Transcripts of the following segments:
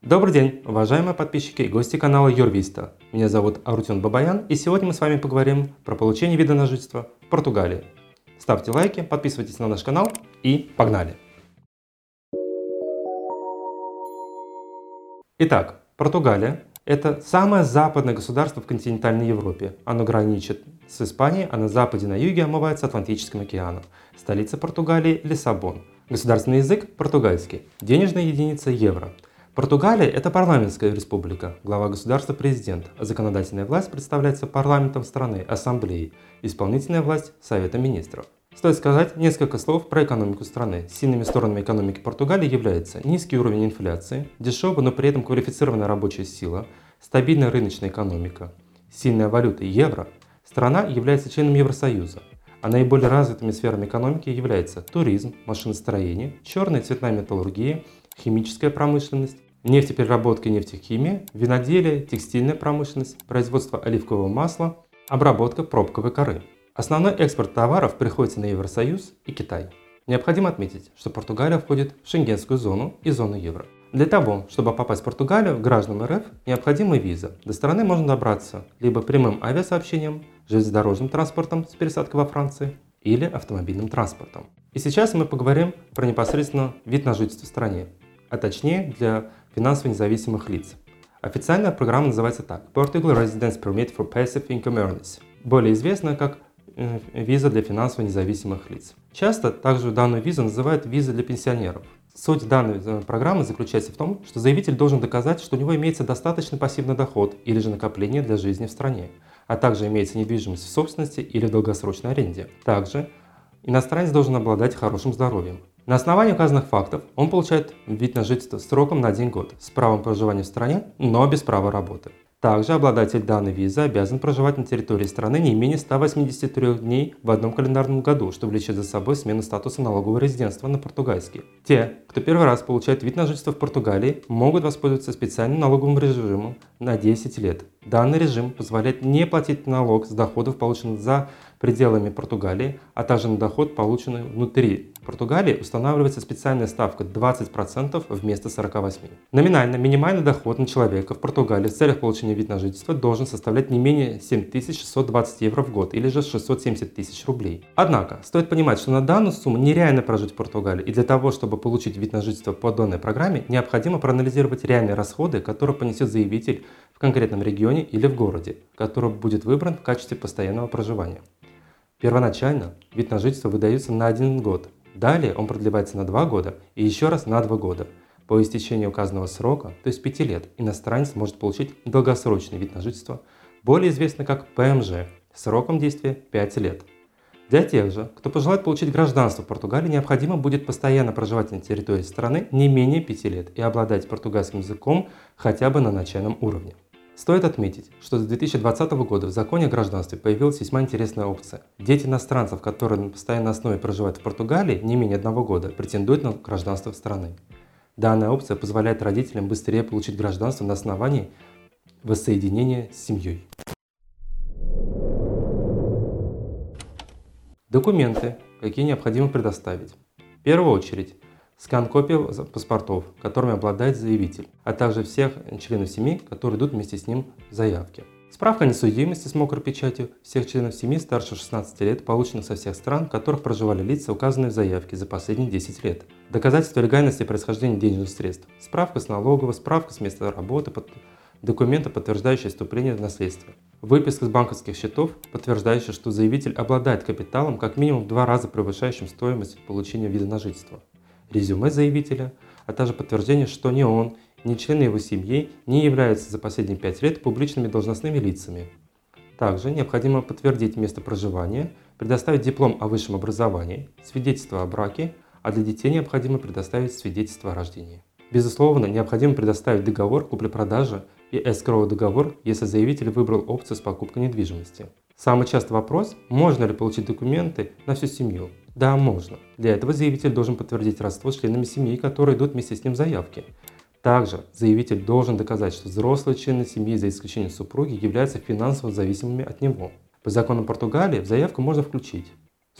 Добрый день, уважаемые подписчики и гости канала Юрвиста. Меня зовут Арутюн Бабаян, и сегодня мы с вами поговорим про получение вида на жительство в Португалии. Ставьте лайки, подписывайтесь на наш канал и погнали! Итак, Португалия – это самое западное государство в континентальной Европе. Оно граничит с Испанией, а на западе и на юге омывается Атлантическим океаном. Столица Португалии – Лиссабон. Государственный язык – португальский. Денежная единица – евро – Португалия – это парламентская республика, глава государства – президент, а законодательная власть представляется парламентом страны, ассамблеей, исполнительная власть – Советом министров. Стоит сказать несколько слов про экономику страны. Сильными сторонами экономики Португалии являются низкий уровень инфляции, дешевая, но при этом квалифицированная рабочая сила, стабильная рыночная экономика, сильная валюта евро. Страна является членом Евросоюза, а наиболее развитыми сферами экономики являются туризм, машиностроение, черная и цветная металлургия, химическая промышленность, нефтепереработка и нефтехимия, виноделие, текстильная промышленность, производство оливкового масла, обработка пробковой коры. Основной экспорт товаров приходится на Евросоюз и Китай. Необходимо отметить, что Португалия входит в шенгенскую зону и зону евро. Для того, чтобы попасть в Португалию, гражданам РФ необходима виза. До страны можно добраться либо прямым авиасообщением, железнодорожным транспортом с пересадкой во Франции или автомобильным транспортом. И сейчас мы поговорим про непосредственно вид на жительство в стране, а точнее для финансово независимых лиц. Официальная программа называется так – Portugal Residence Permit for Passive Income Earners, более известная как э, виза для финансово независимых лиц. Часто также данную визу называют виза для пенсионеров. Суть данной э, программы заключается в том, что заявитель должен доказать, что у него имеется достаточный пассивный доход или же накопление для жизни в стране, а также имеется недвижимость в собственности или в долгосрочной аренде. Также иностранец должен обладать хорошим здоровьем, на основании указанных фактов он получает вид на жительство сроком на один год с правом проживания в стране, но без права работы. Также обладатель данной визы обязан проживать на территории страны не менее 183 дней в одном календарном году, что влечет за собой смену статуса налогового резидентства на португальский. Те, кто первый раз получает вид на жительство в Португалии, могут воспользоваться специальным налоговым режимом на 10 лет. Данный режим позволяет не платить налог с доходов, полученных за пределами Португалии, а также на доход, полученный внутри Португалии, устанавливается специальная ставка 20% вместо 48%. Номинально минимальный доход на человека в Португалии в целях получения вида на жительство должен составлять не менее 7620 евро в год или же 670 тысяч рублей. Однако, стоит понимать, что на данную сумму нереально прожить в Португалии, и для того, чтобы получить вид на жительство по данной программе, необходимо проанализировать реальные расходы, которые понесет заявитель в конкретном регионе или в городе, который будет выбран в качестве постоянного проживания. Первоначально вид на жительство выдается на один год, далее он продлевается на два года и еще раз на два года. По истечении указанного срока, то есть 5 лет, иностранец может получить долгосрочный вид на жительство, более известный как ПМЖ, сроком действия 5 лет. Для тех же, кто пожелает получить гражданство в Португалии, необходимо будет постоянно проживать на территории страны не менее 5 лет и обладать португальским языком хотя бы на начальном уровне. Стоит отметить, что с 2020 года в законе о гражданстве появилась весьма интересная опция. Дети иностранцев, которые на постоянной основе проживают в Португалии не менее одного года, претендуют на гражданство страны. Данная опция позволяет родителям быстрее получить гражданство на основании воссоединения с семьей. Документы, какие необходимо предоставить. В первую очередь, скан копий паспортов, которыми обладает заявитель, а также всех членов семьи, которые идут вместе с ним в заявке. Справка о несудимости с мокрой печатью всех членов семьи старше 16 лет, полученных со всех стран, в которых проживали лица, указанные в заявке за последние 10 лет. Доказательство легальности происхождения денежных средств. Справка с налоговой, справка с места работы, документы, подтверждающие вступление в наследство. Выписка с банковских счетов, подтверждающая, что заявитель обладает капиталом как минимум в два раза превышающим стоимость получения вида на жительство резюме заявителя, а также подтверждение, что ни он, ни члены его семьи не являются за последние пять лет публичными должностными лицами. Также необходимо подтвердить место проживания, предоставить диплом о высшем образовании, свидетельство о браке, а для детей необходимо предоставить свидетельство о рождении. Безусловно, необходимо предоставить договор купли-продажи и эскроу договор, если заявитель выбрал опцию с покупкой недвижимости. Самый частый вопрос – можно ли получить документы на всю семью? Да, можно. Для этого заявитель должен подтвердить родство с членами семьи, которые идут вместе с ним в заявке. Также заявитель должен доказать, что взрослые члены семьи, за исключением супруги, являются финансово зависимыми от него. По законам Португалии в заявку можно включить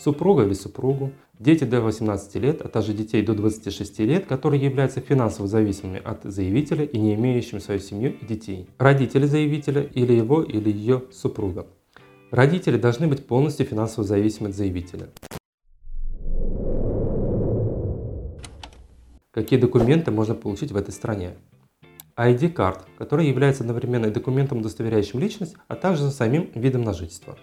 супруга или супругу, дети до 18 лет, а также детей до 26 лет, которые являются финансово зависимыми от заявителя и не имеющими свою семью и детей, родители заявителя или его или ее супруга. Родители должны быть полностью финансово зависимы от заявителя. Какие документы можно получить в этой стране? ID-карт, который является одновременно и документом, удостоверяющим личность, а также самим видом на жительство.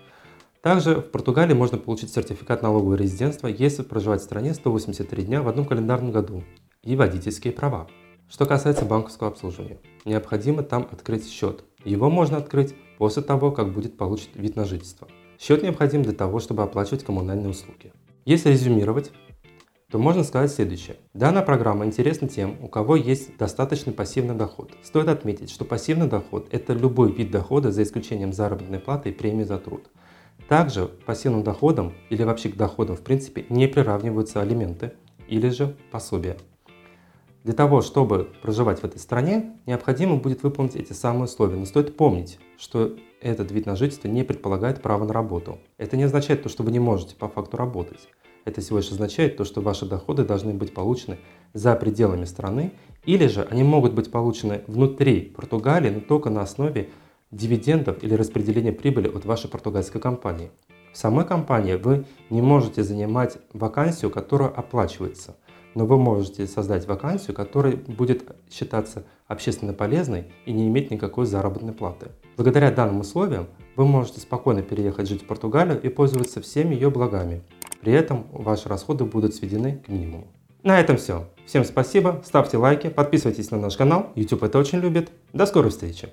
Также в Португалии можно получить сертификат налогового резидентства, если проживать в стране 183 дня в одном календарном году, и водительские права. Что касается банковского обслуживания, необходимо там открыть счет. Его можно открыть после того, как будет получен вид на жительство. Счет необходим для того, чтобы оплачивать коммунальные услуги. Если резюмировать, то можно сказать следующее. Данная программа интересна тем, у кого есть достаточный пассивный доход. Стоит отметить, что пассивный доход – это любой вид дохода за исключением заработной платы и премии за труд. Также пассивным доходом или вообще к доходам в принципе не приравниваются алименты или же пособия. Для того, чтобы проживать в этой стране, необходимо будет выполнить эти самые условия. Но стоит помнить, что этот вид на жительство не предполагает право на работу. Это не означает то, что вы не можете по факту работать. Это всего лишь означает то, что ваши доходы должны быть получены за пределами страны, или же они могут быть получены внутри Португалии, но только на основе дивидендов или распределения прибыли от вашей португальской компании. В самой компании вы не можете занимать вакансию, которая оплачивается, но вы можете создать вакансию, которая будет считаться общественно полезной и не иметь никакой заработной платы. Благодаря данным условиям вы можете спокойно переехать жить в Португалию и пользоваться всеми ее благами, при этом ваши расходы будут сведены к минимуму. На этом все. Всем спасибо, ставьте лайки, подписывайтесь на наш канал, YouTube это очень любит. До скорой встречи!